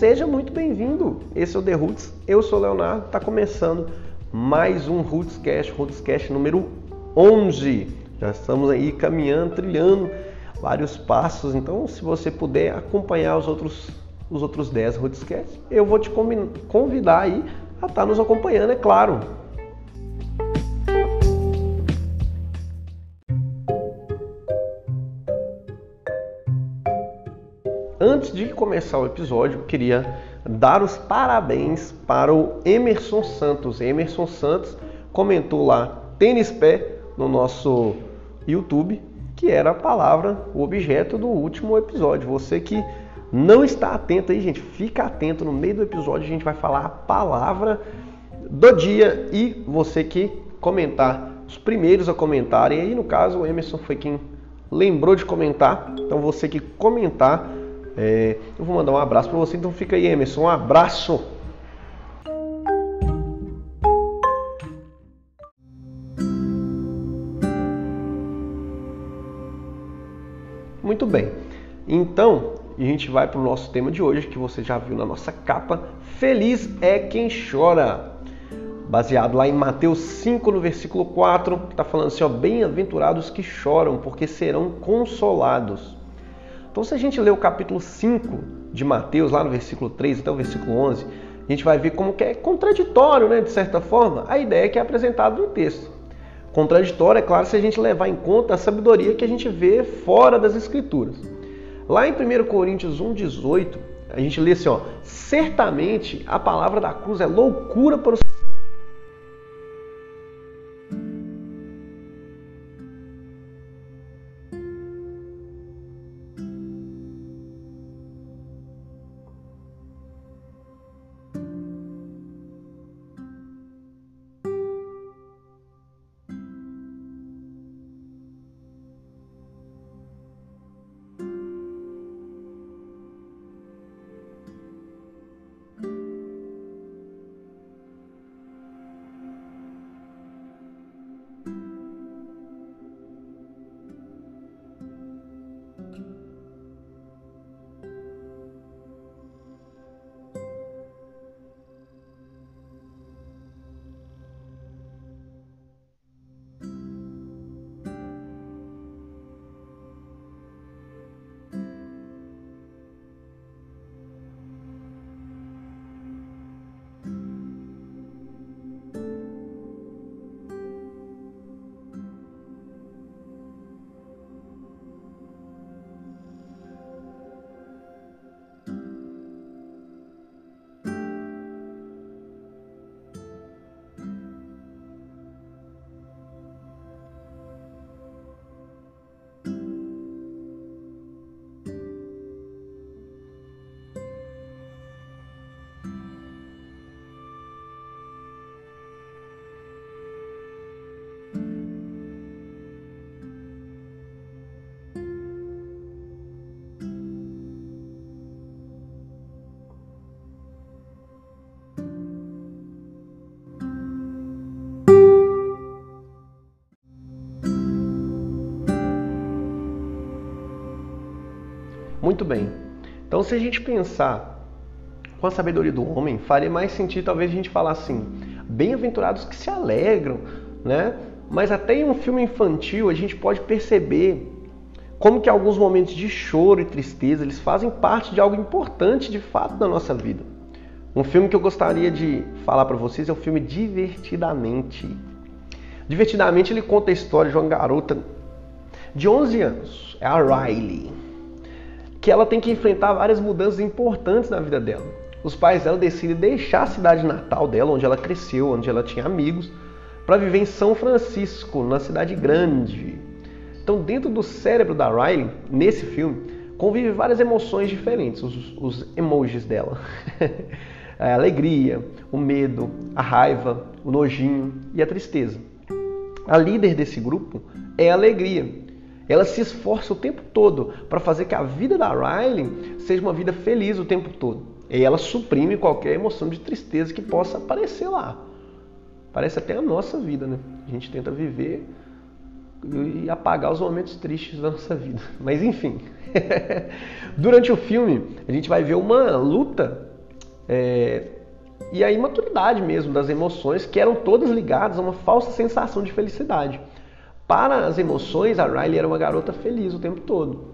seja muito bem-vindo. Esse é o The Roots, eu sou Leonardo, está começando mais um Rootscast, Rootscast número 11. Já estamos aí caminhando, trilhando vários passos, então se você puder acompanhar os outros, os outros 10 Rootscasts, eu vou te convidar aí a estar tá nos acompanhando, é claro. Antes de começar o episódio, eu queria dar os parabéns para o Emerson Santos. Emerson Santos comentou lá tênis pé no nosso YouTube, que era a palavra, o objeto do último episódio. Você que não está atento aí, gente, fica atento. No meio do episódio a gente vai falar a palavra do dia e você que comentar, os primeiros a comentarem. Aí no caso o Emerson foi quem lembrou de comentar. Então você que comentar é, eu vou mandar um abraço para você, então fica aí, Emerson. Um abraço. Muito bem. Então, a gente vai para o nosso tema de hoje, que você já viu na nossa capa. Feliz é quem chora. Baseado lá em Mateus 5, no versículo 4, que está falando assim, ó, bem-aventurados que choram, porque serão consolados. Então, se a gente ler o capítulo 5 de Mateus, lá no versículo 3 até o versículo 11, a gente vai ver como que é contraditório, né, de certa forma, a ideia que é apresentada no texto. Contraditório, é claro, se a gente levar em conta a sabedoria que a gente vê fora das Escrituras. Lá em 1 Coríntios 1,18, a gente lê assim, ó, certamente a palavra da cruz é loucura para os Muito bem. Então, se a gente pensar com a sabedoria do homem, faria mais sentido talvez a gente falar assim: bem-aventurados que se alegram, né? Mas até em um filme infantil a gente pode perceber como que alguns momentos de choro e tristeza eles fazem parte de algo importante de fato na nossa vida. Um filme que eu gostaria de falar para vocês é o filme Divertidamente. Divertidamente ele conta a história de uma garota de 11 anos, é a Riley que ela tem que enfrentar várias mudanças importantes na vida dela. Os pais dela decidem deixar a cidade natal dela, onde ela cresceu, onde ela tinha amigos, para viver em São Francisco, na cidade grande. Então, dentro do cérebro da Riley, nesse filme, convive várias emoções diferentes, os, os emojis dela. a alegria, o medo, a raiva, o nojinho e a tristeza. A líder desse grupo é a alegria, ela se esforça o tempo todo para fazer que a vida da Riley seja uma vida feliz o tempo todo. E ela suprime qualquer emoção de tristeza que possa aparecer lá. Parece até a nossa vida, né? A gente tenta viver e apagar os momentos tristes da nossa vida. Mas enfim. Durante o filme, a gente vai ver uma luta é, e a imaturidade mesmo das emoções, que eram todas ligadas a uma falsa sensação de felicidade. Para as emoções, a Riley era uma garota feliz o tempo todo.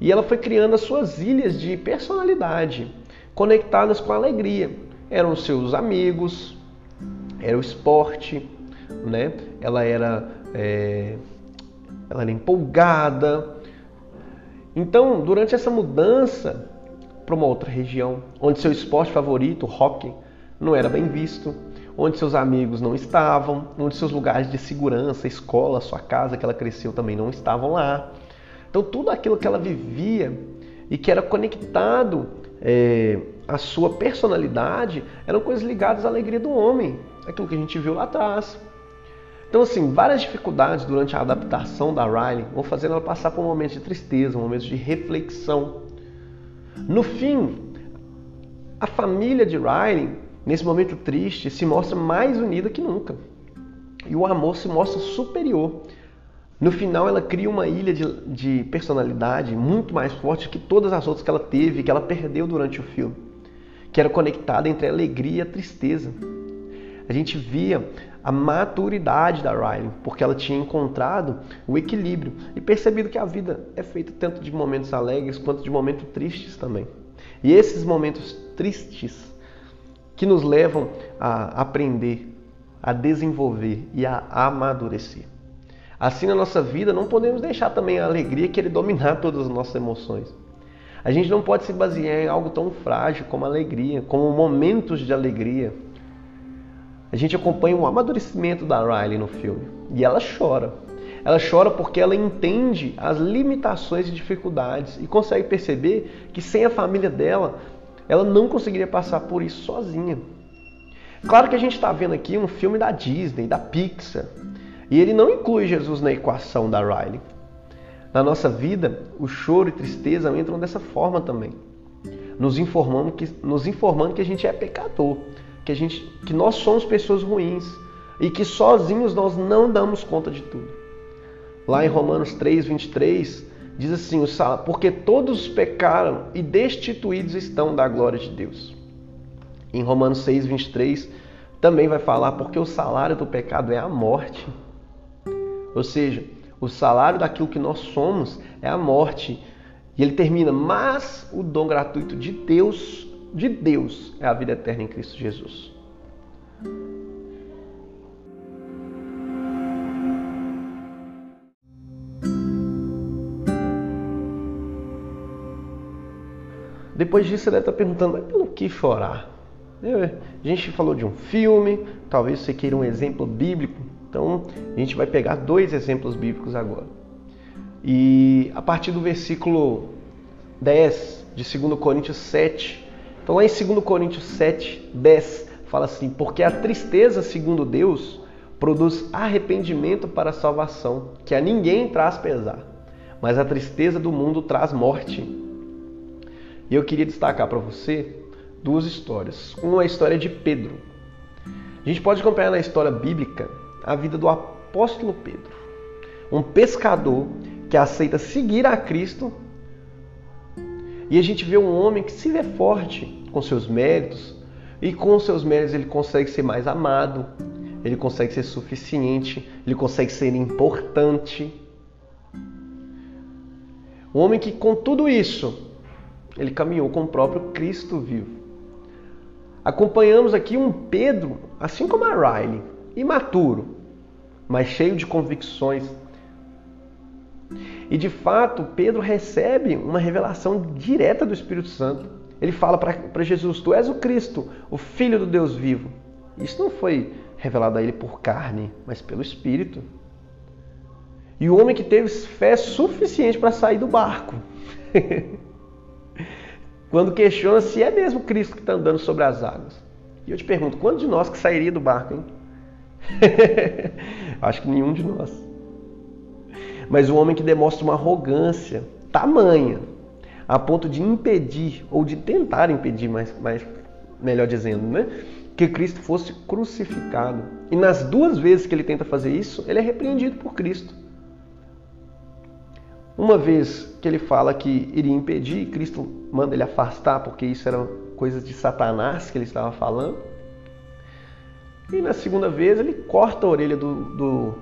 E ela foi criando as suas ilhas de personalidade, conectadas com a alegria. Eram seus amigos, era o esporte, né? Ela era, é, ela era empolgada. Então, durante essa mudança para uma outra região, onde seu esporte favorito, o hockey, não era bem visto, onde seus amigos não estavam, onde seus lugares de segurança, escola, sua casa que ela cresceu também não estavam lá. Então, tudo aquilo que ela vivia e que era conectado é, à sua personalidade eram coisas ligadas à alegria do homem, aquilo que a gente viu lá atrás. Então, assim, várias dificuldades durante a adaptação da Riley vão fazer ela passar por um momento de tristeza, um momento de reflexão. No fim, a família de Riley, nesse momento triste, se mostra mais unida que nunca. E o amor se mostra superior. No final, ela cria uma ilha de, de personalidade muito mais forte que todas as outras que ela teve, que ela perdeu durante o filme, que era conectada entre a alegria e a tristeza. A gente via a maturidade da Riley, porque ela tinha encontrado o equilíbrio e percebido que a vida é feita tanto de momentos alegres quanto de momentos tristes também. E esses momentos tristes que nos levam a aprender, a desenvolver e a amadurecer. Assim na nossa vida não podemos deixar também a alegria querer dominar todas as nossas emoções. A gente não pode se basear em algo tão frágil como a alegria, como momentos de alegria, a gente acompanha o amadurecimento da Riley no filme e ela chora. Ela chora porque ela entende as limitações e dificuldades e consegue perceber que sem a família dela, ela não conseguiria passar por isso sozinha. Claro que a gente está vendo aqui um filme da Disney, da Pixar, e ele não inclui Jesus na equação da Riley. Na nossa vida, o choro e tristeza entram dessa forma também, nos informando que, nos informando que a gente é pecador que a gente, que nós somos pessoas ruins e que sozinhos nós não damos conta de tudo. Lá em Romanos 3, 23, diz assim: porque todos pecaram e destituídos estão da glória de Deus. Em Romanos 6, 23, também vai falar porque o salário do pecado é a morte. Ou seja, o salário daquilo que nós somos é a morte. E ele termina, mas o dom gratuito de Deus de Deus é a vida eterna em Cristo Jesus. Depois disso, você deve estar perguntando, mas pelo que chorar? A gente falou de um filme, talvez você queira um exemplo bíblico, então a gente vai pegar dois exemplos bíblicos agora. E a partir do versículo 10 de 2 Coríntios 7, então lá em 2 Coríntios 7, 10, fala assim: Porque a tristeza, segundo Deus, produz arrependimento para a salvação, que a ninguém traz pesar, mas a tristeza do mundo traz morte. E eu queria destacar para você duas histórias. Uma é a história de Pedro. A gente pode acompanhar na história bíblica a vida do apóstolo Pedro, um pescador que aceita seguir a Cristo. E a gente vê um homem que se vê forte, com seus méritos, e com seus méritos ele consegue ser mais amado, ele consegue ser suficiente, ele consegue ser importante. Um homem que com tudo isso, ele caminhou com o próprio Cristo vivo. Acompanhamos aqui um Pedro, assim como a Riley, imaturo, mas cheio de convicções. E de fato, Pedro recebe uma revelação direta do Espírito Santo. Ele fala para Jesus: Tu és o Cristo, o Filho do Deus vivo. Isso não foi revelado a ele por carne, mas pelo Espírito. E o homem que teve fé suficiente para sair do barco. Quando questiona se é mesmo Cristo que está andando sobre as águas. E eu te pergunto: quanto de nós que sairia do barco, hein? Acho que nenhum de nós. Mas o homem que demonstra uma arrogância tamanha a ponto de impedir, ou de tentar impedir, mais, melhor dizendo, né? que Cristo fosse crucificado. E nas duas vezes que ele tenta fazer isso, ele é repreendido por Cristo. Uma vez que ele fala que iria impedir, Cristo manda ele afastar, porque isso eram coisas de Satanás que ele estava falando. E na segunda vez ele corta a orelha do, do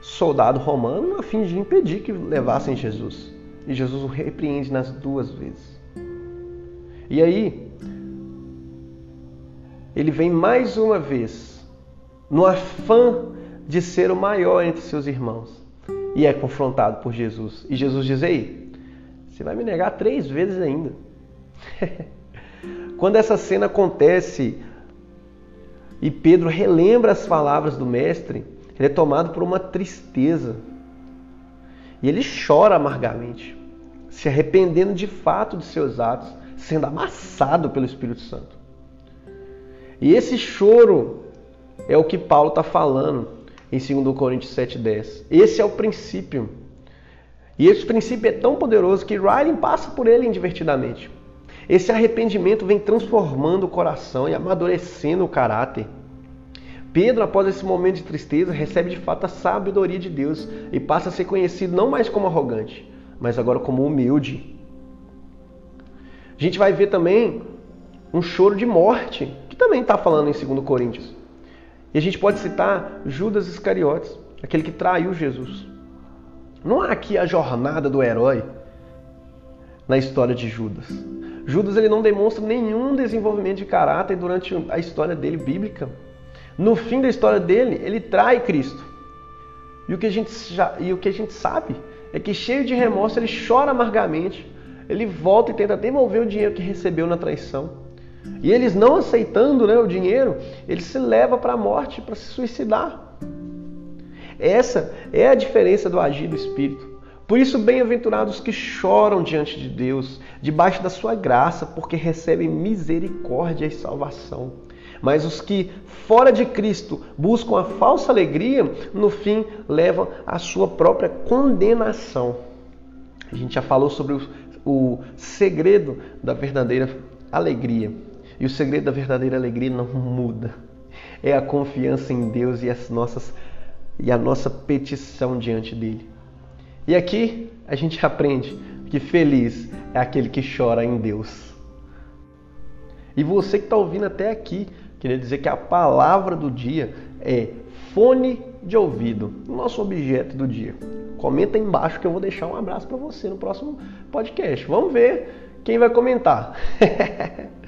soldado romano a fim de impedir que levassem Jesus. E Jesus o repreende nas duas vezes. E aí, ele vem mais uma vez, no afã de ser o maior entre seus irmãos, e é confrontado por Jesus. E Jesus diz: Ei, você vai me negar três vezes ainda. Quando essa cena acontece, e Pedro relembra as palavras do Mestre, ele é tomado por uma tristeza. E ele chora amargamente, se arrependendo de fato de seus atos, sendo amassado pelo Espírito Santo. E esse choro é o que Paulo está falando em 2 Coríntios 7,10. Esse é o princípio. E esse princípio é tão poderoso que Riley passa por ele indivertidamente. Esse arrependimento vem transformando o coração e amadurecendo o caráter. Pedro, após esse momento de tristeza, recebe de fato a sabedoria de Deus e passa a ser conhecido não mais como arrogante, mas agora como humilde. A gente vai ver também um choro de morte, que também está falando em 2 Coríntios. E a gente pode citar Judas Iscariotes, aquele que traiu Jesus. Não há aqui a jornada do herói na história de Judas. Judas ele não demonstra nenhum desenvolvimento de caráter durante a história dele bíblica. No fim da história dele, ele trai Cristo. E o que a gente, e o que a gente sabe é que, cheio de remorso, ele chora amargamente. Ele volta e tenta devolver o dinheiro que recebeu na traição. E eles não aceitando né, o dinheiro, ele se leva para a morte, para se suicidar. Essa é a diferença do agir do Espírito. Por isso, bem-aventurados que choram diante de Deus, debaixo da sua graça, porque recebem misericórdia e salvação. Mas os que, fora de Cristo, buscam a falsa alegria, no fim levam a sua própria condenação. A gente já falou sobre o, o segredo da verdadeira alegria. E o segredo da verdadeira alegria não muda. É a confiança em Deus e as nossas e a nossa petição diante dele. E aqui a gente aprende que feliz é aquele que chora em Deus. E você que está ouvindo até aqui, queria dizer que a palavra do dia é fone de ouvido, nosso objeto do dia. Comenta aí embaixo que eu vou deixar um abraço para você no próximo podcast. Vamos ver quem vai comentar.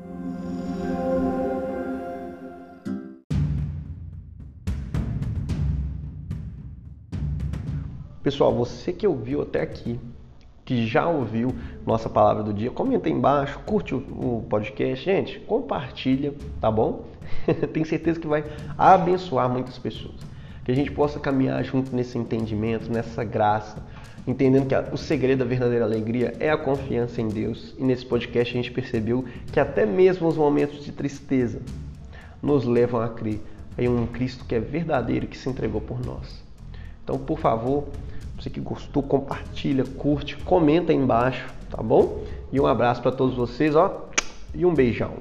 Pessoal, você que ouviu até aqui, que já ouviu nossa palavra do dia, comenta aí embaixo, curte o podcast, gente, compartilha, tá bom? Tenho certeza que vai abençoar muitas pessoas. Que a gente possa caminhar junto nesse entendimento, nessa graça, entendendo que o segredo da verdadeira alegria é a confiança em Deus. E nesse podcast a gente percebeu que até mesmo os momentos de tristeza nos levam a crer em um Cristo que é verdadeiro que se entregou por nós. Então, por favor, você que gostou, compartilha, curte, comenta aí embaixo, tá bom? E um abraço para todos vocês, ó, e um beijão.